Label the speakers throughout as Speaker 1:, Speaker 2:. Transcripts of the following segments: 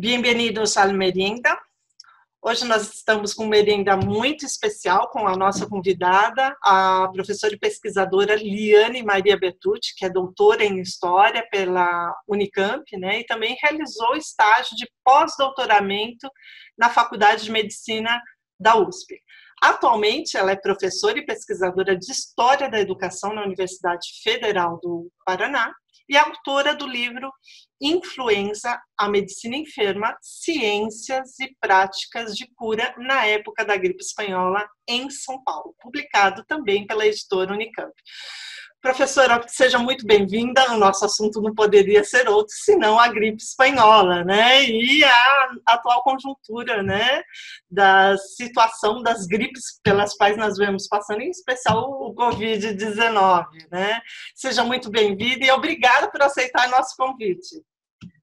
Speaker 1: Bem-vindos ao Merienda. Hoje nós estamos com uma merenda muito especial com a nossa convidada, a professora e pesquisadora Liane Maria Bertucci, que é doutora em História pela Unicamp, né, e também realizou estágio de pós-doutoramento na Faculdade de Medicina da USP. Atualmente, ela é professora e pesquisadora de História da Educação na Universidade Federal do Paraná e autora do livro Influenza, a Medicina Enferma, Ciências e Práticas de Cura na Época da Gripe Espanhola em São Paulo, publicado também pela editora Unicamp. Professora, seja muito bem-vinda. O nosso assunto não poderia ser outro senão a gripe espanhola, né? E a atual conjuntura, né? Da situação das gripes pelas quais nós vemos passando, em especial o Covid-19, né? Seja muito bem-vinda e obrigada por aceitar nosso convite.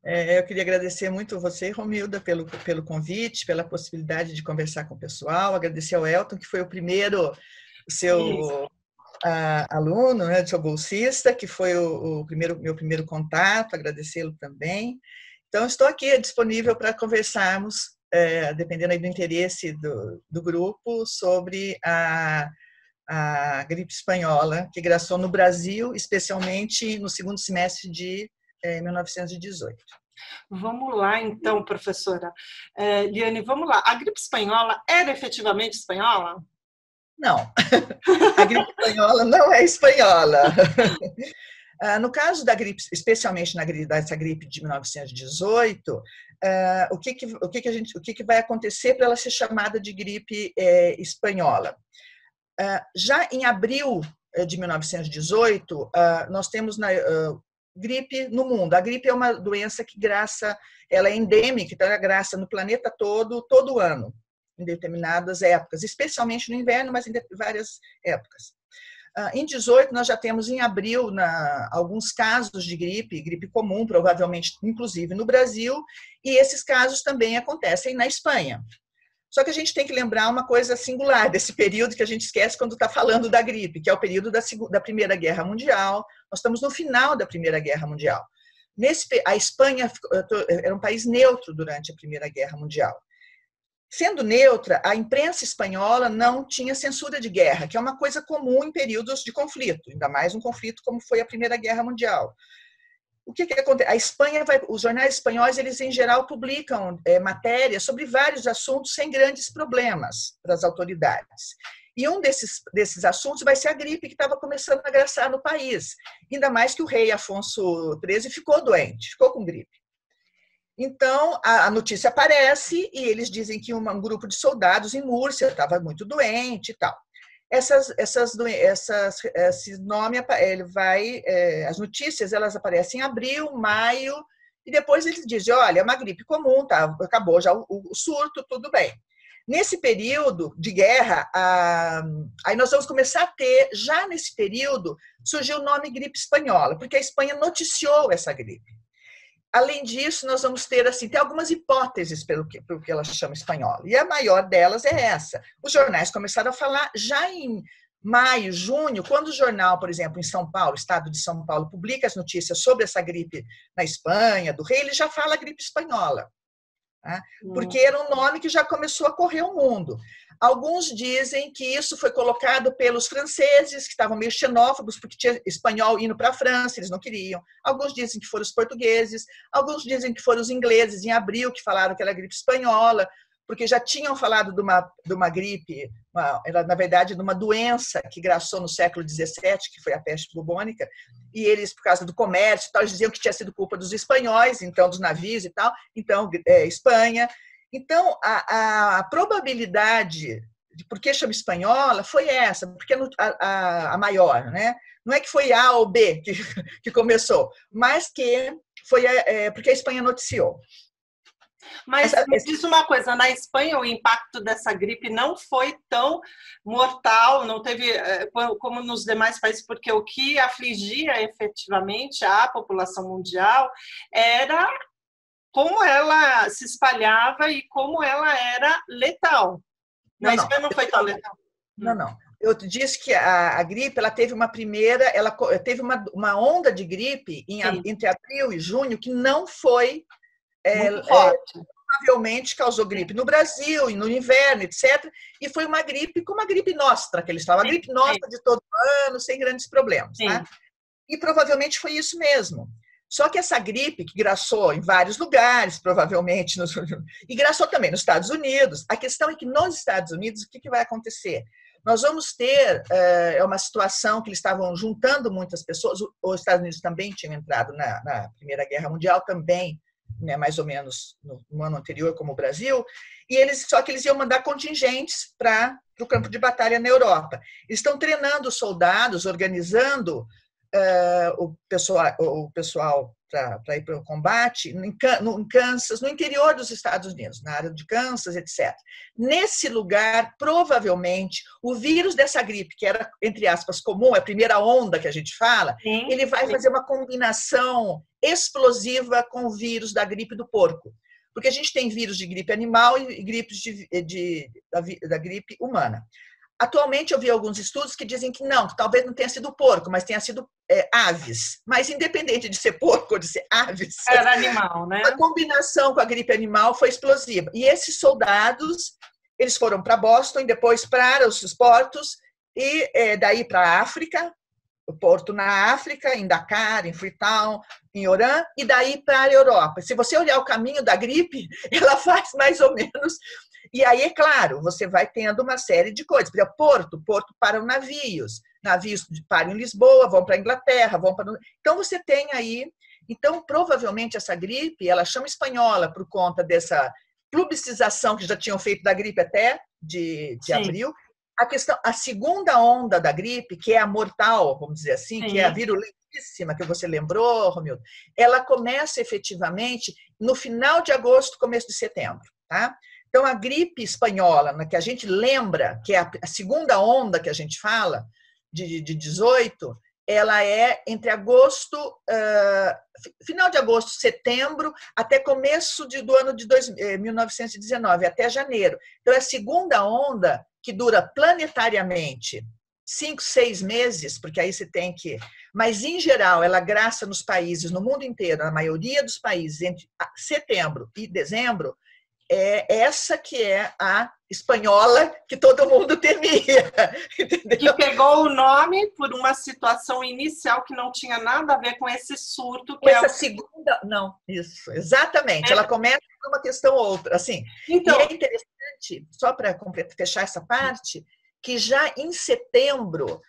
Speaker 2: É, eu queria agradecer muito você, Romilda, pelo, pelo convite, pela possibilidade de conversar com o pessoal. Agradecer ao Elton, que foi o primeiro seu Isso a, aluno, né, sou bolsista, que foi o, o primeiro, meu primeiro contato, agradecê-lo também. Então, estou aqui disponível para conversarmos, é, dependendo do interesse do, do grupo, sobre a, a gripe espanhola, que graçou no Brasil, especialmente no segundo semestre de é, 1918.
Speaker 1: Vamos lá, então, professora. É, Liane, vamos lá. A gripe espanhola era efetivamente espanhola?
Speaker 2: Não, a gripe espanhola não é espanhola. Ah, no caso da gripe, especialmente na gripe, dessa gripe de 1918, ah, o que, que, o que, que, a gente, o que, que vai acontecer para ela ser chamada de gripe é, espanhola? Ah, já em abril eh, de 1918, nós temos na, gripe no mundo. A gripe é uma doença que graça, ela é endêmica, então ela graça no planeta todo, todo ano em determinadas épocas, especialmente no inverno, mas em várias épocas. Ah, em 18, nós já temos em abril na, alguns casos de gripe, gripe comum, provavelmente inclusive no Brasil, e esses casos também acontecem na Espanha. Só que a gente tem que lembrar uma coisa singular desse período que a gente esquece quando está falando da gripe, que é o período da, da Primeira Guerra Mundial. Nós estamos no final da Primeira Guerra Mundial. Nesse, a Espanha era um país neutro durante a Primeira Guerra Mundial. Sendo neutra, a imprensa espanhola não tinha censura de guerra, que é uma coisa comum em períodos de conflito, ainda mais um conflito como foi a Primeira Guerra Mundial. O que, que acontece? A Espanha vai, os jornais espanhóis, eles em geral publicam é, matérias sobre vários assuntos sem grandes problemas para as autoridades. E um desses, desses assuntos vai ser a gripe que estava começando a agraçar no país. Ainda mais que o rei Afonso XIII ficou doente, ficou com gripe. Então, a, notícia aparece e eles dizem que um, grupo de soldados em Múrcia estava muito doente e tal. Essas, essas, essas, esse nome, ele vai, é, as notícias elas aparecem em abril, maio, e depois eles dizem, olha, é uma gripe comum, tá, acabou já o, o surto, tudo bem. Nesse período de guerra, a, aí nós vamos começar a ter, já nesse período, surgiu o nome gripe espanhola, porque a Espanha noticiou essa gripe. Além disso, nós vamos ter assim, tem algumas hipóteses pelo que, pelo que ela chama espanhola. E a maior delas é essa. Os jornais começaram a falar já em maio, junho, quando o jornal, por exemplo, em São Paulo, Estado de São Paulo, publica as notícias sobre essa gripe na Espanha, do rei, ele já fala gripe espanhola. Tá? Porque era um nome que já começou a correr o mundo. Alguns dizem que isso foi colocado pelos franceses, que estavam meio xenófobos, porque tinha espanhol indo para a França, eles não queriam. Alguns dizem que foram os portugueses, alguns dizem que foram os ingleses em abril, que falaram que era gripe espanhola, porque já tinham falado de uma, de uma gripe, uma, na verdade, de uma doença que graçou no século XVII, que foi a peste bubônica, e eles, por causa do comércio tal, diziam que tinha sido culpa dos espanhóis, então, dos navios e tal, então, é, Espanha. Então, a, a probabilidade de por que chama espanhola foi essa, porque a, a, a, maior, né? Não é que foi A ou B que, que começou, mas que foi é, porque a Espanha noticiou.
Speaker 1: Mas me diz uma coisa, na Espanha o impacto dessa gripe não foi tão mortal, não teve é, como nos demais países, porque o que afligia efetivamente a população mundial era como ela se espalhava e como ela era letal. Na não, Espanha não, não foi tão letal.
Speaker 2: Não, não. Eu disse que a, a, gripe ela teve uma primeira, ela teve uma, uma onda de gripe em, entre abril e junho que não foi é, é, provavelmente causou gripe no Brasil e no inverno, etc. E foi uma gripe como a gripe nossa, que eles falam, a gripe nossa de todo ano, sem grandes problemas. Tá? E provavelmente foi isso mesmo. Só que essa gripe, que graçou em vários lugares, provavelmente, nos, e graçou também nos Estados Unidos, a questão é que nos Estados Unidos, o que, que vai acontecer? Nós vamos ter é, uma situação que eles estavam juntando muitas pessoas, os Estados Unidos também tinham entrado na, na Primeira Guerra Mundial, também, né, mais ou menos no, no, ano anterior, como o Brasil, e eles só que eles iam mandar contingentes para o campo de batalha na Europa. Estão treinando soldados, organizando uh, o pessoal, o pessoal para ir para o combate em, no, Kansas, no interior dos Estados Unidos, na área de Kansas, etc. Nesse lugar, provavelmente, o vírus dessa gripe, que era, entre aspas, comum, é a primeira onda que a gente fala, sim, ele vai sim. fazer uma combinação explosiva com o vírus da gripe do porco. Porque a gente tem vírus de gripe animal e gripes de, de da, da gripe humana. Atualmente eu vi alguns estudos que dizem que não, que talvez não tenha sido porco, mas tenha sido é, aves. Mas independente de ser porco ou de ser aves,
Speaker 1: era animal, né?
Speaker 2: A combinação com a gripe animal foi explosiva. E esses soldados, eles foram para Boston e depois para os portos e é, daí para a África, o porto na África, em Dakar, em Freetown, em Oran, e daí para a Europa. Se você olhar o caminho da gripe, ela faz mais ou menos e aí, é claro, você vai tendo uma série de coisas. Por exemplo, Porto, Porto param navios, navios param em Lisboa, vão para a Inglaterra, vão para. Então, você tem aí. Então, provavelmente, essa gripe, ela chama espanhola por conta dessa publicização que já tinham feito da gripe até de, de abril. A questão, a segunda onda da gripe, que é a mortal, vamos dizer assim, Sim. que é a virulentíssima que você lembrou, Romildo, ela começa efetivamente no final de agosto, começo de setembro, tá? Então, a gripe espanhola, na que a gente lembra, que é a segunda onda que a gente fala, de, de 18, ela é entre agosto, uh, final de agosto, setembro, até começo de, do ano de dois, eh, 1919, até janeiro. Então, é a segunda onda que dura planetariamente cinco, seis meses, porque aí você tem que. Mas, em geral, ela graça nos países, no mundo inteiro, na maioria dos países, entre setembro e dezembro, é essa que é a espanhola que todo mundo temia.
Speaker 1: Entendeu? Que pegou o nome por uma situação inicial que não tinha nada a ver com esse surto.
Speaker 2: Que essa é o... segunda. Não, isso, exatamente. É. Ela começa por uma questão ou outra. Assim, então, e é interessante, só para fechar essa parte, que já em setembro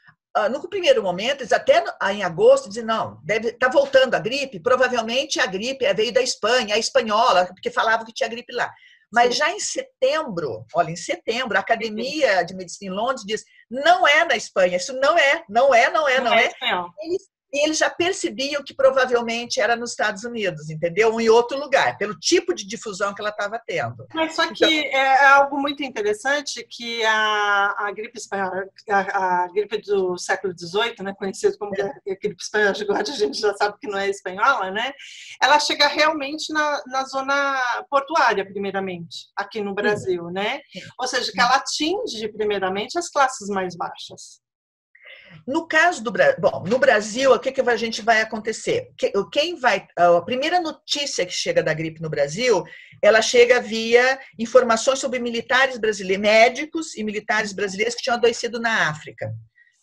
Speaker 2: no primeiro momento, eles até em agosto dizem, não, deve tá voltando a gripe, provavelmente a gripe veio da Espanha, a espanhola, porque falavam que tinha gripe lá. Mas Sim. já em setembro, olha, em setembro, a Academia de Medicina em Londres diz, não é na Espanha, isso não é, não é, não é, não, não é. é. Eles e eles já percebiam que provavelmente era nos Estados Unidos, entendeu? Ou em outro lugar, pelo tipo de difusão que ela estava tendo.
Speaker 1: Mas só que então, é, é algo muito interessante que a, a gripe espanhola, a, a, gripe do século XVIII, né, conhecido como é. a gripe espanhola, agora a gente já sabe que não é espanhola, né? Ela chega realmente na, na zona portuária, primeiramente, aqui no Brasil, Sim. né? Ou seja, que ela atinge primeiramente as classes mais baixas.
Speaker 2: No caso do Brasil, bom, no Brasil, o que, que a gente vai acontecer? Quem vai, a primeira notícia que chega da gripe no Brasil, ela chega via informações sobre militares brasileiros, médicos e militares brasileiros que tinham adoecido na África.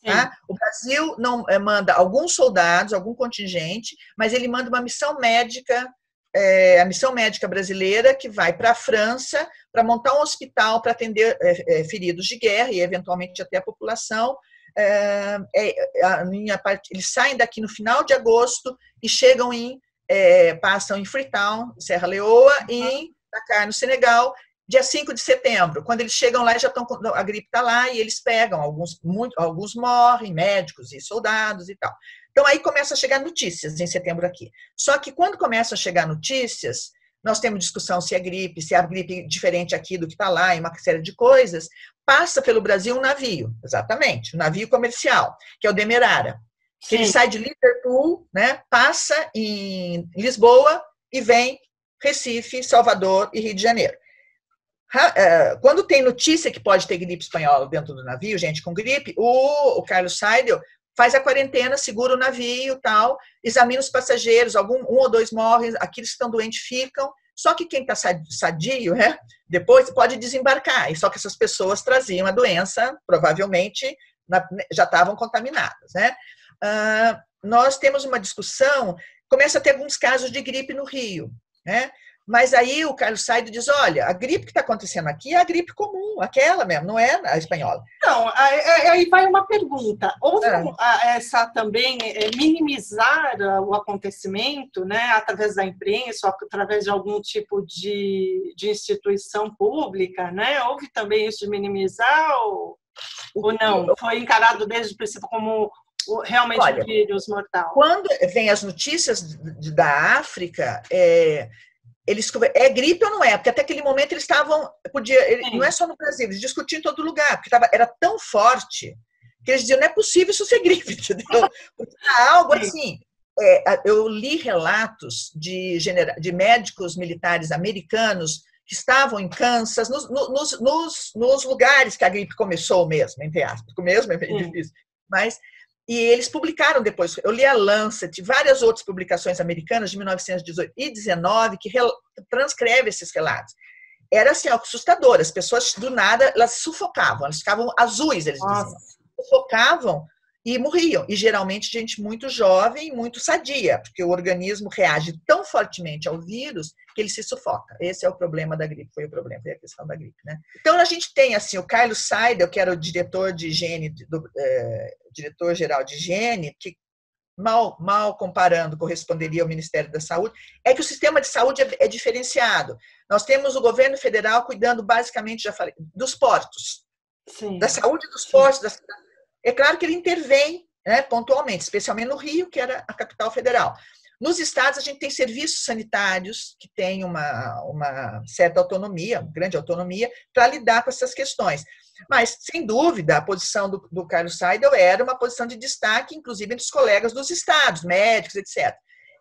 Speaker 2: Tá? O Brasil não é, manda alguns soldados, algum contingente, mas ele manda uma missão médica, é, a missão médica brasileira, que vai para a França para montar um hospital para atender é, feridos de guerra e eventualmente até a população é, é, a minha parte, eles saem daqui no final de agosto e chegam em, é, passam em Freetown, Serra Leoa, e em Dakar, no Senegal, dia 5 de setembro. Quando eles chegam lá, já estão a gripe está lá e eles pegam, alguns, muito, alguns morrem, médicos e soldados e tal. Então aí começa a chegar notícias em setembro aqui. Só que quando começam a chegar notícias, nós temos discussão se é gripe, se é a gripe diferente aqui do que está lá, e uma série de coisas. Passa pelo Brasil um navio, exatamente, um navio comercial, que é o Demerara. Que ele sai de Liverpool, né, passa em Lisboa e vem Recife, Salvador e Rio de Janeiro. É, quando tem notícia que pode ter gripe espanhola dentro do navio, gente com gripe, o Carlos Seidel faz a quarentena, segura o navio tal, examina os passageiros, algum, um ou dois morrem, aqueles que estão doentes ficam, Só que quem está sadio, né, depois pode desembarcar. E só que essas pessoas traziam a doença, provavelmente já estavam contaminadas. Né? Uh, nós temos uma discussão, começa a ter alguns casos de gripe no Rio. Né? Mas aí o Carlos Saido diz: olha, a gripe que está acontecendo aqui é a gripe comum, aquela mesmo, não é a espanhola.
Speaker 1: Não, aí vai uma pergunta. Houve é. essa também é, minimizar o acontecimento, né, através da imprensa, ou através de algum tipo de, de instituição pública, né? Houve também isso de minimizar ou, ou não? Foi encarado desde o princípio como realmente Olha, vírus mortal?
Speaker 2: Quando vem as notícias da África, é, eles é gripe ou não é? Porque até aquele momento eles estavam, podia, não é só no Brasil, eles discutiam em todo lugar, porque tava, era tão forte que eles diziam não é possível isso ser gripe, entendeu? Porque algo assim. É, eu li relatos de, de médicos militares americanos que estavam em Kansas, nos, nos, nos, nos lugares que a gripe começou mesmo, entre aspas, mesmo é difícil, mas e eles publicaram depois, eu li a Lancet, várias outras publicações americanas de 1918 e 19 que transcreve esses relatos. Era assim, assustador, as pessoas do nada, elas sufocavam, elas ficavam azuis, eles Nossa. diziam. Sufocavam e morriam. E geralmente gente muito jovem, muito sadia, porque o organismo reage tão fortemente ao vírus que ele se sufoca. Esse é o problema da gripe, foi o problema, foi a questão da gripe, né? Então a gente tem assim o Carlos Seidel, que era o diretor de higiene, do, é, diretor geral de higiene, que mal, mal comparando corresponderia ao Ministério da Saúde, é que o sistema de saúde é, é diferenciado. Nós temos o governo federal cuidando basicamente, já falei, dos portos, Sim. da saúde dos portos, da, é claro que ele intervém né, pontualmente, especialmente no Rio, que era a capital federal. Nos estados, a gente tem serviços sanitários que têm uma, uma certa autonomia, grande autonomia, para lidar com essas questões. Mas, sem dúvida, a posição do, do Carlos Seidel era uma posição de destaque, inclusive entre os colegas dos estados, médicos, etc.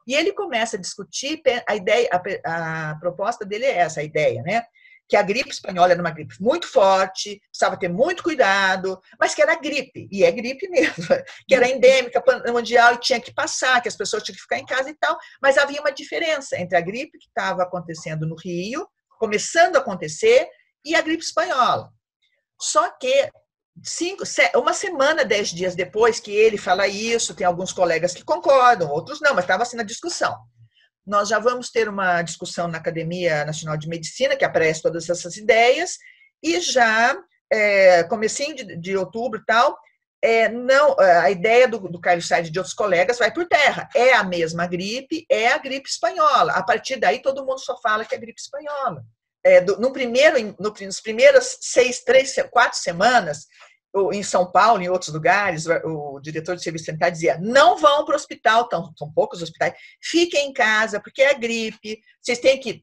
Speaker 2: E ele começa a discutir a ideia, a, a proposta dele é essa, a ideia, né? Que a gripe espanhola era uma gripe muito forte, precisava ter muito cuidado, mas que era gripe, e é gripe mesmo, que era endêmica, mundial, e tinha que passar, que as pessoas tinham que ficar em casa e tal, mas havia uma diferença entre a gripe que estava acontecendo no Rio, começando a acontecer, e a gripe espanhola. Só que cinco, uma semana, dez dias depois que ele fala isso, tem alguns colegas que concordam, outros não, mas estava assim na discussão. Nós já vamos ter uma discussão na Academia Nacional de Medicina, que aparece todas essas ideias, e já, é, comecinho de, de outubro e tal, é, não, a ideia do, do Carlos Said e de outros colegas vai por terra. É a mesma gripe, é a gripe espanhola. A partir daí, todo mundo só fala que é gripe espanhola. É, do, no primeiro, no, nas primeiras seis, três, quatro semanas, em São Paulo, em outros lugares, o diretor de serviço sanitário dizia: não vão para o hospital, tão, são poucos hospitais, fiquem em casa, porque é gripe, vocês têm que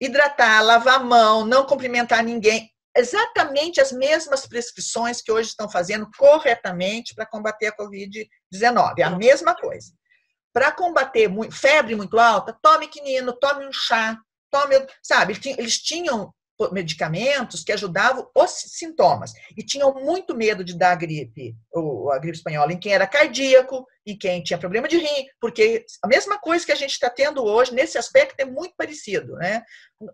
Speaker 2: hidratar, lavar a mão, não cumprimentar ninguém. Exatamente as mesmas prescrições que hoje estão fazendo corretamente para combater a Covid-19, é a mesma coisa. Para combater febre muito alta, tome quinino, tome um chá, tome, sabe, eles tinham medicamentos que ajudavam os sintomas. E tinham muito medo de dar a gripe, a gripe espanhola, em quem era cardíaco, e quem tinha problema de rim, porque a mesma coisa que a gente está tendo hoje, nesse aspecto, é muito parecido. Né?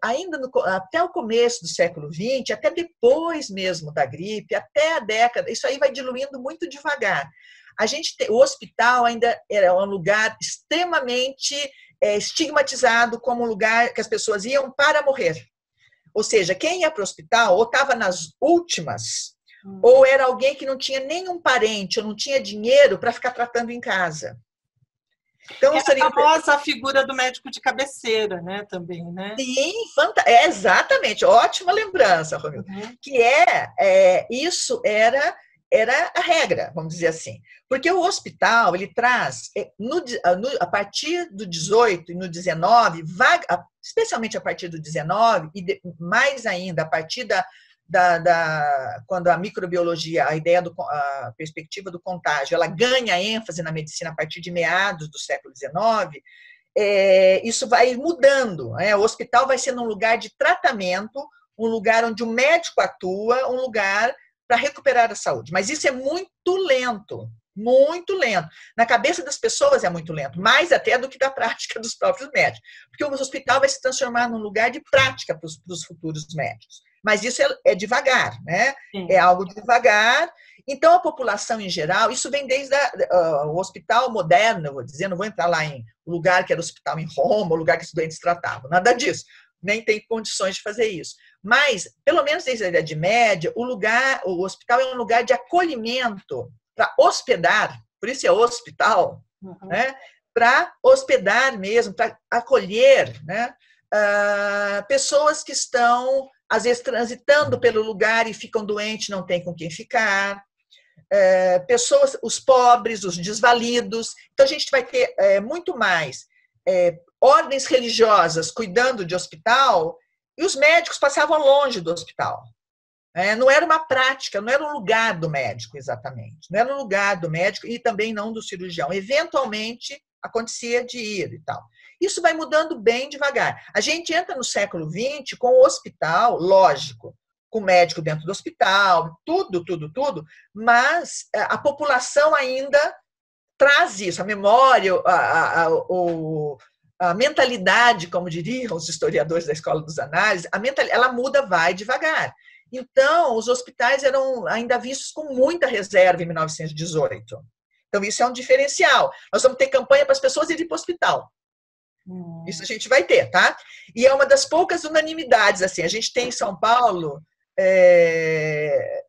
Speaker 2: Ainda no, até o começo do século XX, até depois mesmo da gripe, até a década, isso aí vai diluindo muito devagar. A gente o hospital ainda era um lugar extremamente é, estigmatizado como um lugar que as pessoas iam para morrer. Ou seja, quem ia para o hospital ou estava nas últimas, hum. ou era alguém que não tinha nenhum parente, ou não tinha dinheiro para ficar tratando em casa.
Speaker 1: Então, é seria... a famosa figura do médico de cabeceira, né, também, né?
Speaker 2: Sim, fanta... é, exatamente, ótima lembrança, Romildo. Uhum. Que é, é, isso era era a regra, vamos dizer assim. Porque o hospital, ele traz, é, no, no, a partir do 18 e no 19, vaga, especialmente a partir do 19, e de, mais ainda a partir da, da, da, quando a microbiologia, a ideia do a perspectiva do contágio, ela ganha ênfase na medicina a partir de meados do século 19, é, isso vai mudando. Né? O hospital vai sendo um lugar de tratamento, um lugar onde o médico atua, um lugar para recuperar a saúde. Mas isso é muito lento, muito lento. Na cabeça das pessoas é muito lento, mais até do que da prática dos próprios médicos. Porque o hospital vai se transformar num lugar de prática para os futuros médicos. Mas isso é, é devagar, né? Sim. É algo devagar. Então, a população em geral, isso vem desde a, uh, o hospital moderno, eu vou dizer, não vou entrar lá em lugar que era hospital em Roma, o lugar que os doentes tratavam, nada disso. Nem tem condições de fazer isso. Mas, pelo menos desde a Idade Média, o lugar, o hospital é um lugar de acolhimento para hospedar, por isso é hospital, uhum. né? para hospedar mesmo, para acolher né? Uh, pessoas que estão, às vezes, transitando pelo lugar e ficam doentes, não tem com quem ficar. Uh, pessoas, os pobres, os desvalidos. Então, a gente vai ter uh, muito mais é, ordens religiosas cuidando de hospital e os médicos passavam longe do hospital. É, não era uma prática, não era um lugar do médico exatamente, não era um lugar do médico e também não do cirurgião. Eventualmente acontecia de ir e tal. Isso vai mudando bem devagar. A gente entra no século XX com o hospital, lógico, com o médico dentro do hospital, tudo, tudo, tudo, mas é, a população ainda traz isso, a memória, a, a, a, o, a mentalidade, como diriam os historiadores da escola dos análises, a mentalidade, ela muda, vai devagar. Então, os hospitais eram ainda vistos com muita reserva em 1918. Então, isso é um diferencial. Nós vamos ter campanha para as pessoas irem para o hospital. Hum. Isso a gente vai ter, tá? E é uma das poucas unanimidades, assim. A gente tem em São Paulo é,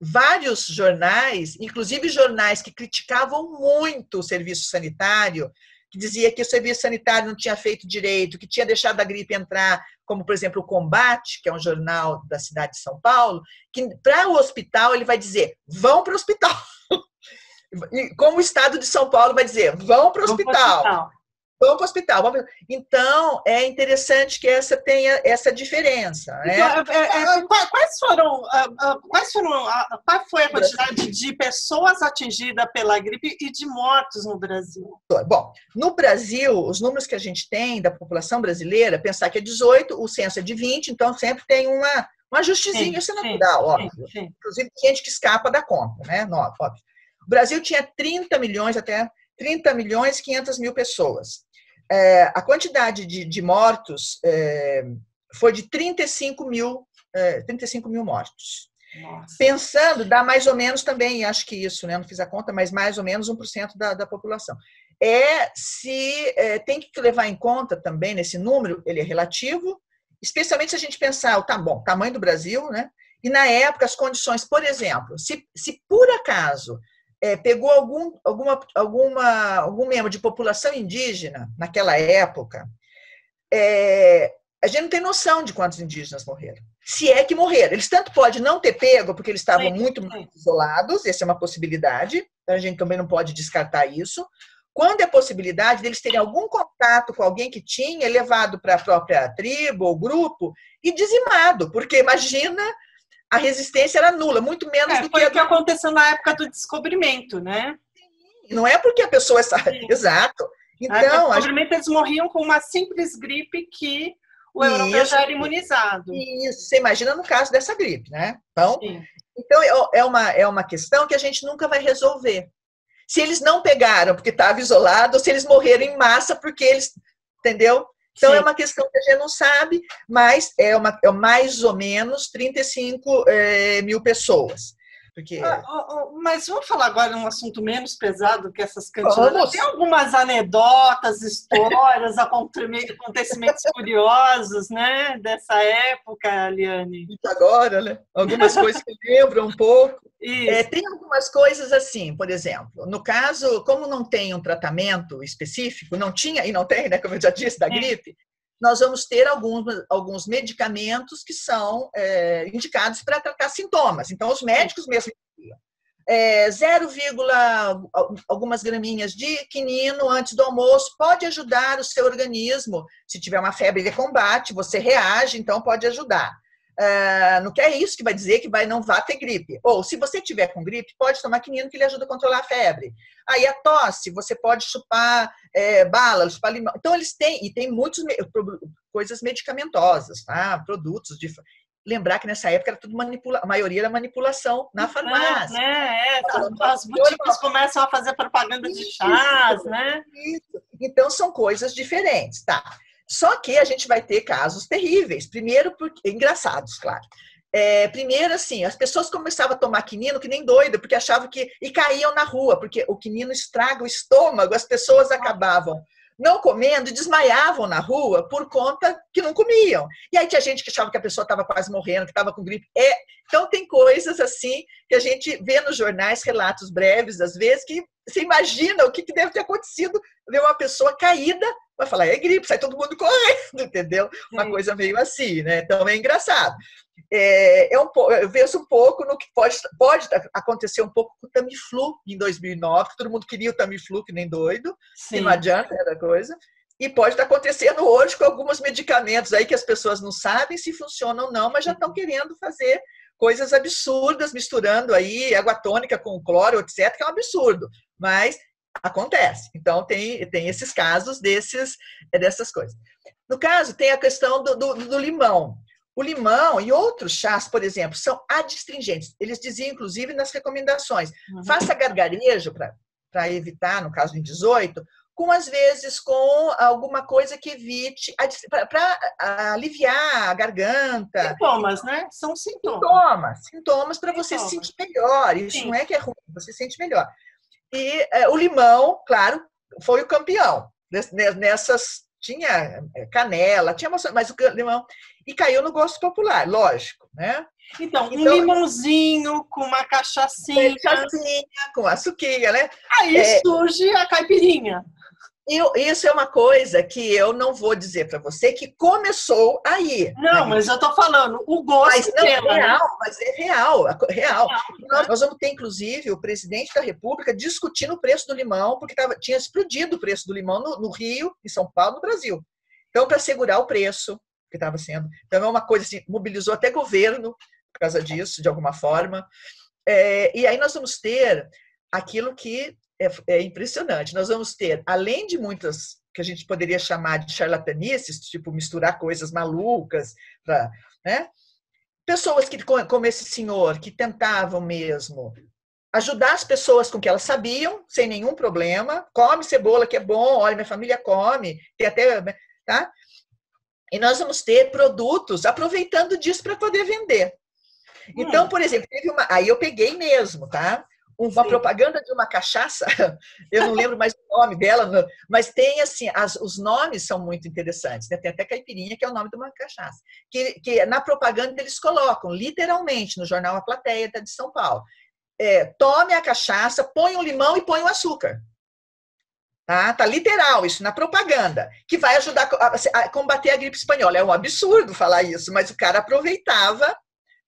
Speaker 2: vários jornais, inclusive jornais que criticavam muito o serviço sanitário, que dizia que o serviço sanitário não tinha feito direito, que tinha deixado a gripe entrar, como por exemplo o Combate, que é um jornal da cidade de São Paulo, que para o hospital ele vai dizer: vão para o hospital. E como o estado de São Paulo vai dizer: vão para o hospital. Vamos para o hospital. Então, é interessante que essa tenha essa diferença. Né? Então, é, é,
Speaker 1: é quais foram, quais foram, qual foi a quantidade de pessoas atingidas pela gripe e de mortos no Brasil?
Speaker 2: Bom, no Brasil, os números que a gente tem da população brasileira, pensar que é 18, o censo é de 20, então sempre tem uma, um ajustezinho, isso é natural, óbvio. Sim, sim. Inclusive, gente que escapa da conta, né? Não, óbvio. O Brasil tinha 30 milhões, até 30 milhões e 500 mil pessoas é, a quantidade de, de mortos é, foi de 35 mil, é, 35 mil mortos. Nossa. Pensando, dá mais ou menos também, acho que isso, né, não fiz a conta, mas mais ou menos 1% da, da população. É se é, tem que levar em conta também nesse número, ele é relativo, especialmente se a gente pensar o tá bom, tamanho do Brasil, né? E na época as condições, por exemplo, se, se por acaso é, pegou algum, alguma, alguma, algum membro de população indígena naquela época, é, a gente não tem noção de quantos indígenas morreram. Se é que morreram. Eles tanto pode não ter pego, porque eles estavam muito, muito isolados, essa é uma possibilidade, então a gente também não pode descartar isso. Quando é a possibilidade deles terem algum contato com alguém que tinha, levado para a própria tribo ou grupo e dizimado, porque imagina a resistência era nula, muito menos
Speaker 1: é,
Speaker 2: do
Speaker 1: que.
Speaker 2: Foi
Speaker 1: o que aconteceu na época do descobrimento, né?
Speaker 2: Não é porque a pessoa sabe. Exato. Então,
Speaker 1: descobrimento, eles morriam com uma simples gripe que o europeu já era imunizado.
Speaker 2: Isso, você imagina no caso dessa gripe, né? Então, então é, é uma, é uma questão que a gente nunca vai resolver. Se eles não pegaram porque estava isolado, ou se eles morreram em massa porque eles, entendeu? Então, é Sim. é uma questão que a gente não sabe, mas é, uma, é mais ou menos 35 é, mil pessoas.
Speaker 1: Porque... Ah, mas vamos falar agora de um assunto menos pesado que essas cantinas. Tem algumas anedotas, histórias, acontecimentos curiosos, né? Dessa época, Aliane.
Speaker 2: Agora, né? Algumas coisas que lembram um pouco. É, tem algumas coisas assim, por exemplo, no caso, como não tem um tratamento específico, não tinha e não tem, né? Como eu já disse, da gripe, nós vamos ter alguns, alguns medicamentos que são é, indicados para tratar sintomas. Então, os médicos mesmo é, 0, algumas graminhas de quinino antes do almoço pode ajudar o seu organismo. Se tiver uma febre de combate, você reage, então pode ajudar. Uh, não quer isso que vai dizer que vai, não vá ter gripe. Ou, se você tiver com gripe, pode tomar quinino que ele ajuda a controlar a febre. Aí a tosse, você pode chupar é, bala, chupar limão. Então, eles têm, e tem muitas coisas medicamentosas, tá? produtos de. lembrar que nessa época era tudo manipula, a maioria era manipulação na farmácia.
Speaker 1: É, né? É, as boutiques começam a fazer propaganda de chás, né?
Speaker 2: Isso. Então são coisas diferentes, tá? Só que a gente vai ter casos terríveis. Primeiro, porque engraçados, claro. É, primeiro, assim, as pessoas começavam a tomar quinino que nem doida, porque achavam que. e caíam na rua, porque o quinino estraga o estômago, as pessoas acabavam não comendo e desmaiavam na rua por conta que não comiam. E aí tinha gente que achava que a pessoa estava quase morrendo, que estava com gripe. É, então tem coisas assim que a gente vê nos jornais, relatos breves, às vezes, que você imagina o que, que deve ter acontecido, ver uma pessoa caída, vai falar, é gripe, sai todo mundo correndo, entendeu? Uma Sim. coisa meio assim, né? Então é engraçado. É, é um, eu vejo um pouco no que pode, pode acontecer um pouco com o Tamiflu em 2009, que todo mundo queria o Tamiflu que nem doido, Sim. não adianta, era coisa. E pode estar acontecendo hoje com alguns medicamentos aí que as pessoas não sabem se funcionam ou não, mas já estão querendo fazer coisas absurdas, misturando aí água tônica com cloro, etc., que é um absurdo. Mas acontece. Então, tem, tem esses casos desses, dessas coisas. No caso, tem a questão do, do, do limão. O limão e outros chás, por exemplo, são adstringentes. Eles diziam, inclusive, nas recomendações: uhum. faça gargarejo para evitar, no caso em 18, com às vezes com alguma coisa que evite para aliviar a garganta.
Speaker 1: Sintomas, né? São sintomas.
Speaker 2: Sintomas, sintomas para você se sentir melhor. Isso Sim. não é que é ruim, você se sente melhor. E é, o limão, claro, foi o campeão nessas tinha é, canela, tinha mas o limão e caiu no gosto popular, lógico, né?
Speaker 1: Então, então um limãozinho com uma cachaçinha,
Speaker 2: cachaçinha com açuquinha, né?
Speaker 1: Aí é, surge a caipirinha.
Speaker 2: Eu, isso é uma coisa que eu não vou dizer para você que começou aí.
Speaker 1: Não, mas eu estou falando o gosto
Speaker 2: mas não, dela, é real, né? mas é real, real. real nós, nós, vamos ter inclusive o presidente da República discutindo o preço do limão, porque tava, tinha explodido o preço do limão no, no Rio, em São Paulo, no Brasil. Então, para segurar o preço que estava sendo, então é uma coisa assim, mobilizou até governo por causa disso, de alguma forma. É, e aí nós vamos ter aquilo que é, é impressionante. Nós vamos ter, além de muitas que a gente poderia chamar de charlatanices, tipo misturar coisas malucas, pra, né? pessoas que, como esse senhor, que tentavam mesmo ajudar as pessoas com o que elas sabiam, sem nenhum problema. Come cebola, que é bom, olha, minha família come, tem até. Tá? E nós vamos ter produtos aproveitando disso para poder vender. Então, hum. por exemplo, teve uma. Aí eu peguei mesmo, tá? Uma Sim. propaganda de uma cachaça, eu não lembro mais o nome dela, mas tem assim, as, os nomes são muito interessantes, né? Tem até caipirinha, que é o nome de uma cachaça. Que, que na propaganda eles colocam, literalmente, no jornal A Plateia tá de São Paulo. É, tome a cachaça, põe o limão e põe o açúcar. Tá? tá literal isso na propaganda, que vai ajudar a combater a gripe espanhola. É um absurdo falar isso, mas o cara aproveitava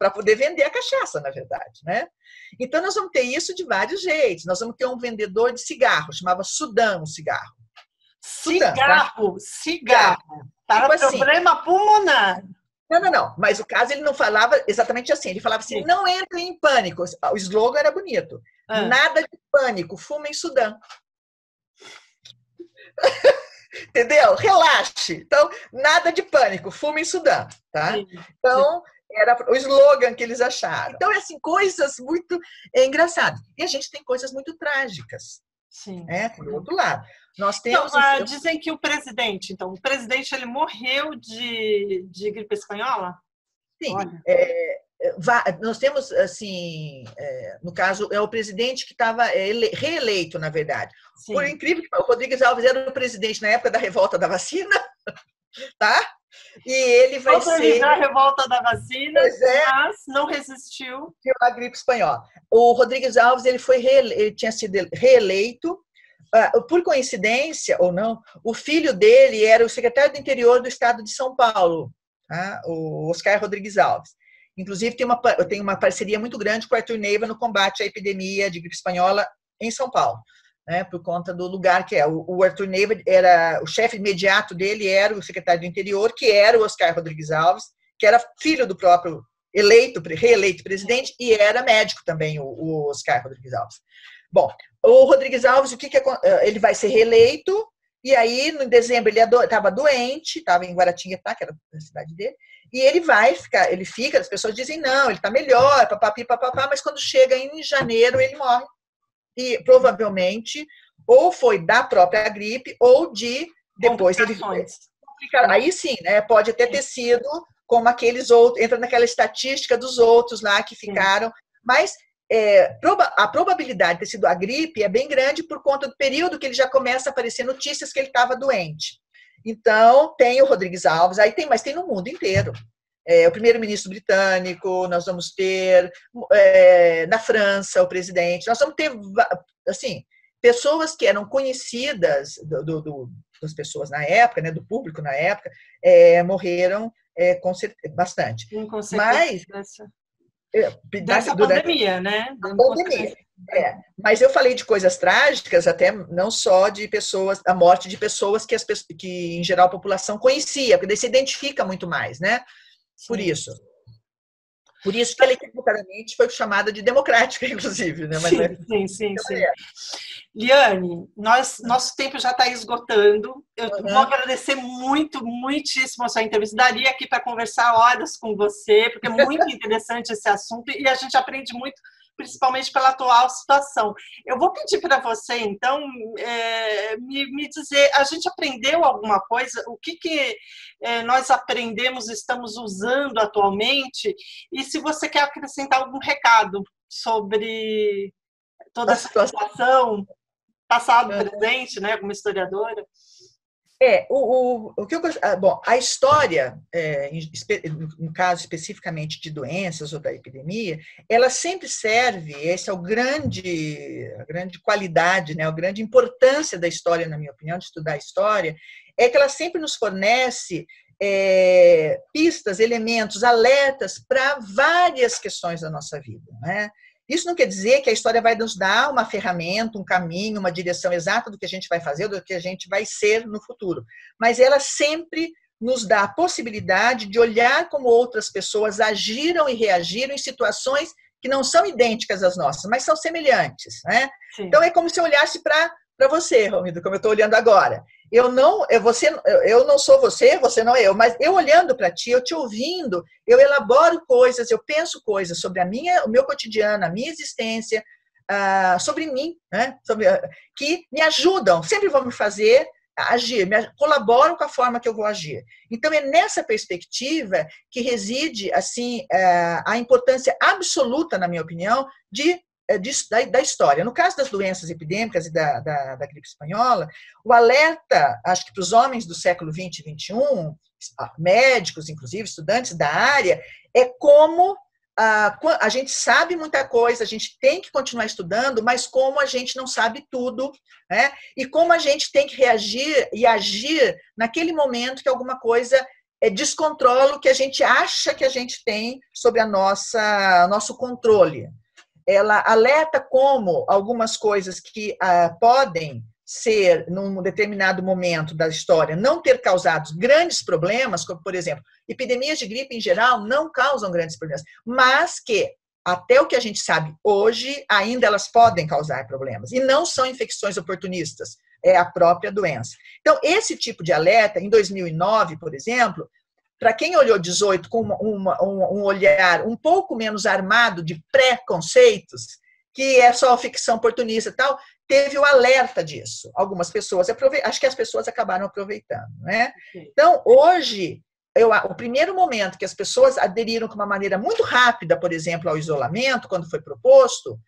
Speaker 2: para poder vender a cachaça, na verdade, né? Então nós vamos ter isso de vários jeitos. Nós vamos ter um vendedor de cigarro, chamava Sudão o cigarro.
Speaker 1: Sudão, cigarro, tá? cigarro. Para tipo assim, problema pulmonar.
Speaker 2: Não, não, não. Mas o caso ele não falava exatamente assim. Ele falava assim: Sim. não entre em pânico. O slogan era bonito. Ah. Nada de pânico, fuma em Sudão. Entendeu? Relaxe. Então, nada de pânico, fuma em Sudão, tá? Sim. Então, era o slogan que eles acharam. Então, é assim, coisas muito é, engraçadas. E a gente tem coisas muito trágicas. Sim. É, por outro lado. Nós então, temos.
Speaker 1: Então, dizem que o presidente, então, o presidente ele morreu de, de gripe espanhola?
Speaker 2: Sim. É, nós temos, assim, é, no caso, é o presidente que estava é, reeleito, na verdade. Sim. Por incrível que o Rodrigues Alves era o presidente na época da revolta da vacina, tá? E ele vai
Speaker 1: Autorizar
Speaker 2: ser.
Speaker 1: a revolta da vacina, é. mas não resistiu.
Speaker 2: A gripe espanhola. O Rodrigues Alves ele foi reele... ele tinha sido reeleito. Uh, por coincidência ou não, o filho dele era o secretário do interior do estado de São Paulo, tá? o Oscar Rodrigues Alves. Inclusive, tem uma, tem uma parceria muito grande com o Arthur Neiva no combate à epidemia de gripe espanhola em São Paulo né, por conta do lugar que é. O, Arthur Neiva era o chefe imediato dele era o secretário do Interior, que era o Oscar Rodrigues Alves, que era filho do próprio eleito, reeleito presidente e era médico também o, Oscar Rodrigues Alves. Bom, o Rodrigues Alves, o que, que é, ele vai ser reeleito E aí, em dezembro, ele estava doente, estava em Guaratinguetá, que era a cidade dele, e ele vai ficar, ele fica, as pessoas dizem, não, ele está melhor, papapi, papapá, mas quando chega em janeiro, ele morre. E provavelmente, ou foi da própria gripe, ou de depois ele. Aí sim, né? Pode até ter sido como aqueles outros, entra naquela estatística dos outros lá que ficaram, sim. mas é, a probabilidade de ter sido a gripe é bem grande por conta do período que ele já começa a aparecer notícias que ele estava doente. Então, tem o Rodrigues Alves, aí tem, mas tem no mundo inteiro. É, o primeiro-ministro britânico, nós vamos ter é, na França o presidente, nós vamos ter, assim, pessoas que eram conhecidas do, do, do, das pessoas na época, né, do público na época, é, morreram é, com bastante. Mas
Speaker 1: é, dessa durante, pandemia, né?
Speaker 2: Pandemia. É, mas eu falei de coisas trágicas, até não só de pessoas, a morte de pessoas que, as, que em geral a população conhecia, porque daí se identifica muito mais, né? Por sim. isso. Por isso que ela equivocadamente foi chamada de democrática, inclusive, né?
Speaker 1: Mas, sim, é, sim, sim, sim. É. Liane, nós, nosso tempo já está esgotando. Eu uhum. vou agradecer muito, muitíssimo a sua entrevista. Daria aqui para conversar horas com você, porque é muito interessante esse assunto e a gente aprende muito, principalmente pela atual situação. Eu vou pedir para você, então, é, me, me, dizer: a gente aprendeu alguma coisa? O que, que é, nós aprendemos, estamos usando atualmente? E se você quer acrescentar algum recado sobre toda essa situação? passado, uhum. presente, né, como historiadora.
Speaker 2: É, o, o, o que eu ah, bom, a história, é, no caso especificamente de doenças ou da epidemia, ela sempre serve, essa é o grande, a grande qualidade, né, a grande importância da história, na minha opinião, de estudar a história, é que ela sempre nos fornece é, pistas, elementos, alertas para várias questões da nossa vida, né? Isso não quer dizer que a história vai nos dar uma ferramenta, um caminho, uma direção exata do que a gente vai fazer, do que a gente vai ser no futuro. Mas ela sempre nos dá a possibilidade de olhar como outras pessoas agiram e reagiram em situações que não são idênticas às nossas, mas são semelhantes. Né? Então é como se eu olhasse para para você, Romildo, como eu estou olhando agora. Eu não, eu, você, eu não sou você, você não é eu, mas eu olhando para ti, eu te ouvindo, eu elaboro coisas, eu penso coisas sobre a minha, o meu cotidiano, a minha existência, uh, sobre mim, né? Sobre, uh, que me ajudam, sempre vão me fazer agir, me, colaboram com a forma que eu vou agir. Então é nessa perspectiva que reside assim uh, a importância absoluta, na minha opinião, de da, da, história. No caso das doenças epidêmicas e da, da, da gripe espanhola, o alerta, acho que para os homens do século 20 e 21, médicos, inclusive, estudantes da área, é como a, a gente sabe muita coisa, a gente tem que continuar estudando, mas como a gente não sabe tudo, né? E como a gente tem que reagir e agir naquele momento que alguma coisa é, descontrola o que a gente acha que a gente tem sobre a nossa nosso controle ela alerta como algumas coisas que ah, podem ser, num determinado momento da história, não ter causado grandes problemas, como, por exemplo, epidemias de gripe em geral não causam grandes problemas, mas que, até o que a gente sabe hoje, ainda elas podem causar problemas, e não são infecções oportunistas, é a própria doença. Então, esse tipo de alerta, em 2009, por exemplo, para quem olhou 18 com uma, uma, um olhar um pouco menos armado de preconceitos, que é só ficção oportunista e tal, teve o alerta disso. Algumas pessoas, acho que as pessoas acabaram aproveitando. Né? Então, hoje, eu, o primeiro momento que as pessoas aderiram de uma maneira muito rápida, por exemplo, ao isolamento, quando foi proposto,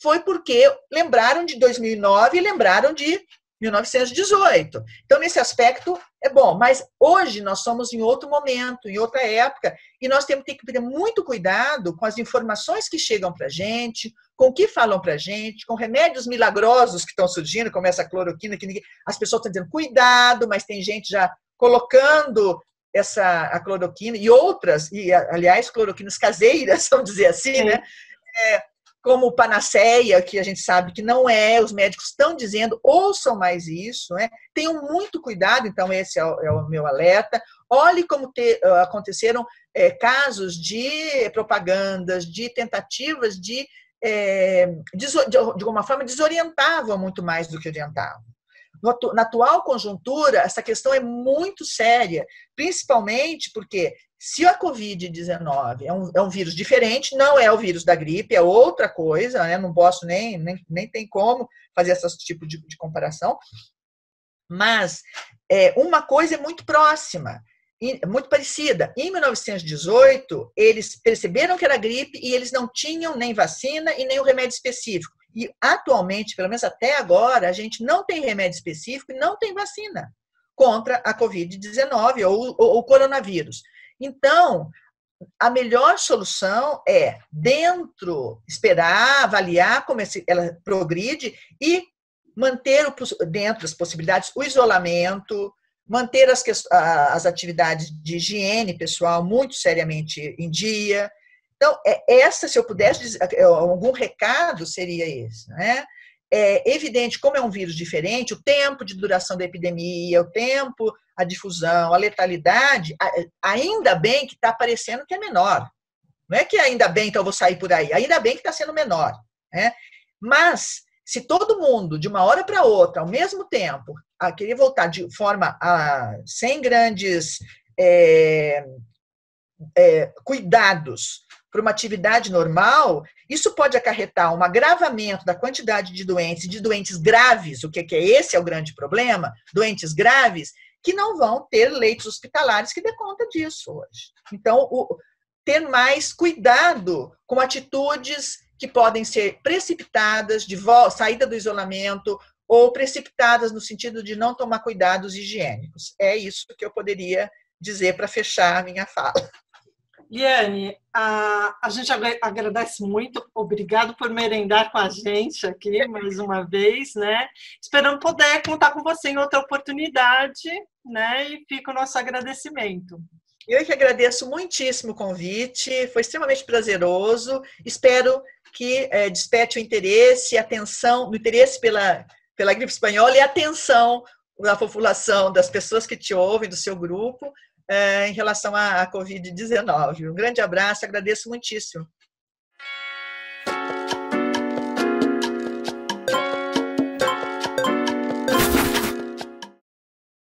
Speaker 2: foi porque lembraram de 2009 e lembraram de 1918. Então, nesse aspecto, é bom, mas hoje nós somos em outro momento, em outra época, e nós temos que ter muito cuidado com as informações que chegam para a gente, com o que falam para a gente, com remédios milagrosos que estão surgindo, como essa cloroquina, que ninguém, as pessoas estão dizendo cuidado, mas tem gente já colocando essa a cloroquina e outras, e aliás, cloroquinas caseiras, vamos dizer assim, né? É, como panaceia, que a gente sabe que não é, os médicos estão dizendo, ouçam mais isso, né? tenham muito cuidado, então esse é o, é meu alerta. Olhe como te, uh, aconteceram é, casos de propagandas, de tentativas de, é, de, de alguma forma, desorientavam muito mais do que orientavam. Na atual conjuntura, essa questão é muito séria, principalmente porque se a Covid-19 é um, é um vírus diferente, não é o vírus da gripe, é outra coisa, né? não posso nem, nem, nem tem como fazer esse tipo de, de comparação, mas é, uma coisa é muito próxima, muito parecida. Em 1918, eles perceberam que era gripe e eles não tinham nem vacina e nem o remédio específico. E atualmente, pelo menos até agora, a gente não tem remédio específico e não tem vacina contra a Covid-19 ou, o coronavírus. Então, a melhor solução é, dentro, esperar, avaliar como ela progride e manter dentro das possibilidades o isolamento, manter as, as atividades de higiene pessoal muito seriamente em dia. Então, é, essa, se eu pudesse dizer, é, algum recado seria esse, né? É evidente, como é um vírus diferente, o tempo de duração da epidemia, o tempo, a difusão, a letalidade, ainda bem que está aparecendo que é menor. Não é que ainda bem que eu vou sair por aí, ainda bem que está sendo menor. Né? Mas se todo mundo, de uma hora para outra, ao mesmo tempo, a querer voltar de forma a, sem grandes é, é, cuidados para uma atividade normal, isso pode acarretar um agravamento da quantidade de doentes, de doentes graves, o que, é esse é o grande problema, doentes graves, que não vão ter leitos hospitalares que dê conta disso hoje. Então, o, ter mais cuidado com atitudes que podem ser precipitadas, de saída do isolamento, ou precipitadas no sentido de não tomar cuidados higiênicos. É isso que eu poderia dizer para fechar a minha fala.
Speaker 1: Liane, a, a gente agradece muito, obrigado por merendar com a gente aqui mais uma vez, né? Esperando poder contar com você em outra oportunidade, né? E fica o nosso agradecimento.
Speaker 2: Eu que agradeço muitíssimo o convite, foi extremamente prazeroso. Espero que é, desperte o interesse, atenção, o interesse pela, pela gripe espanhola e atenção da população, das pessoas que te ouvem, do seu grupo, é, em relação à Covid-19. Um grande abraço, agradeço muitíssimo.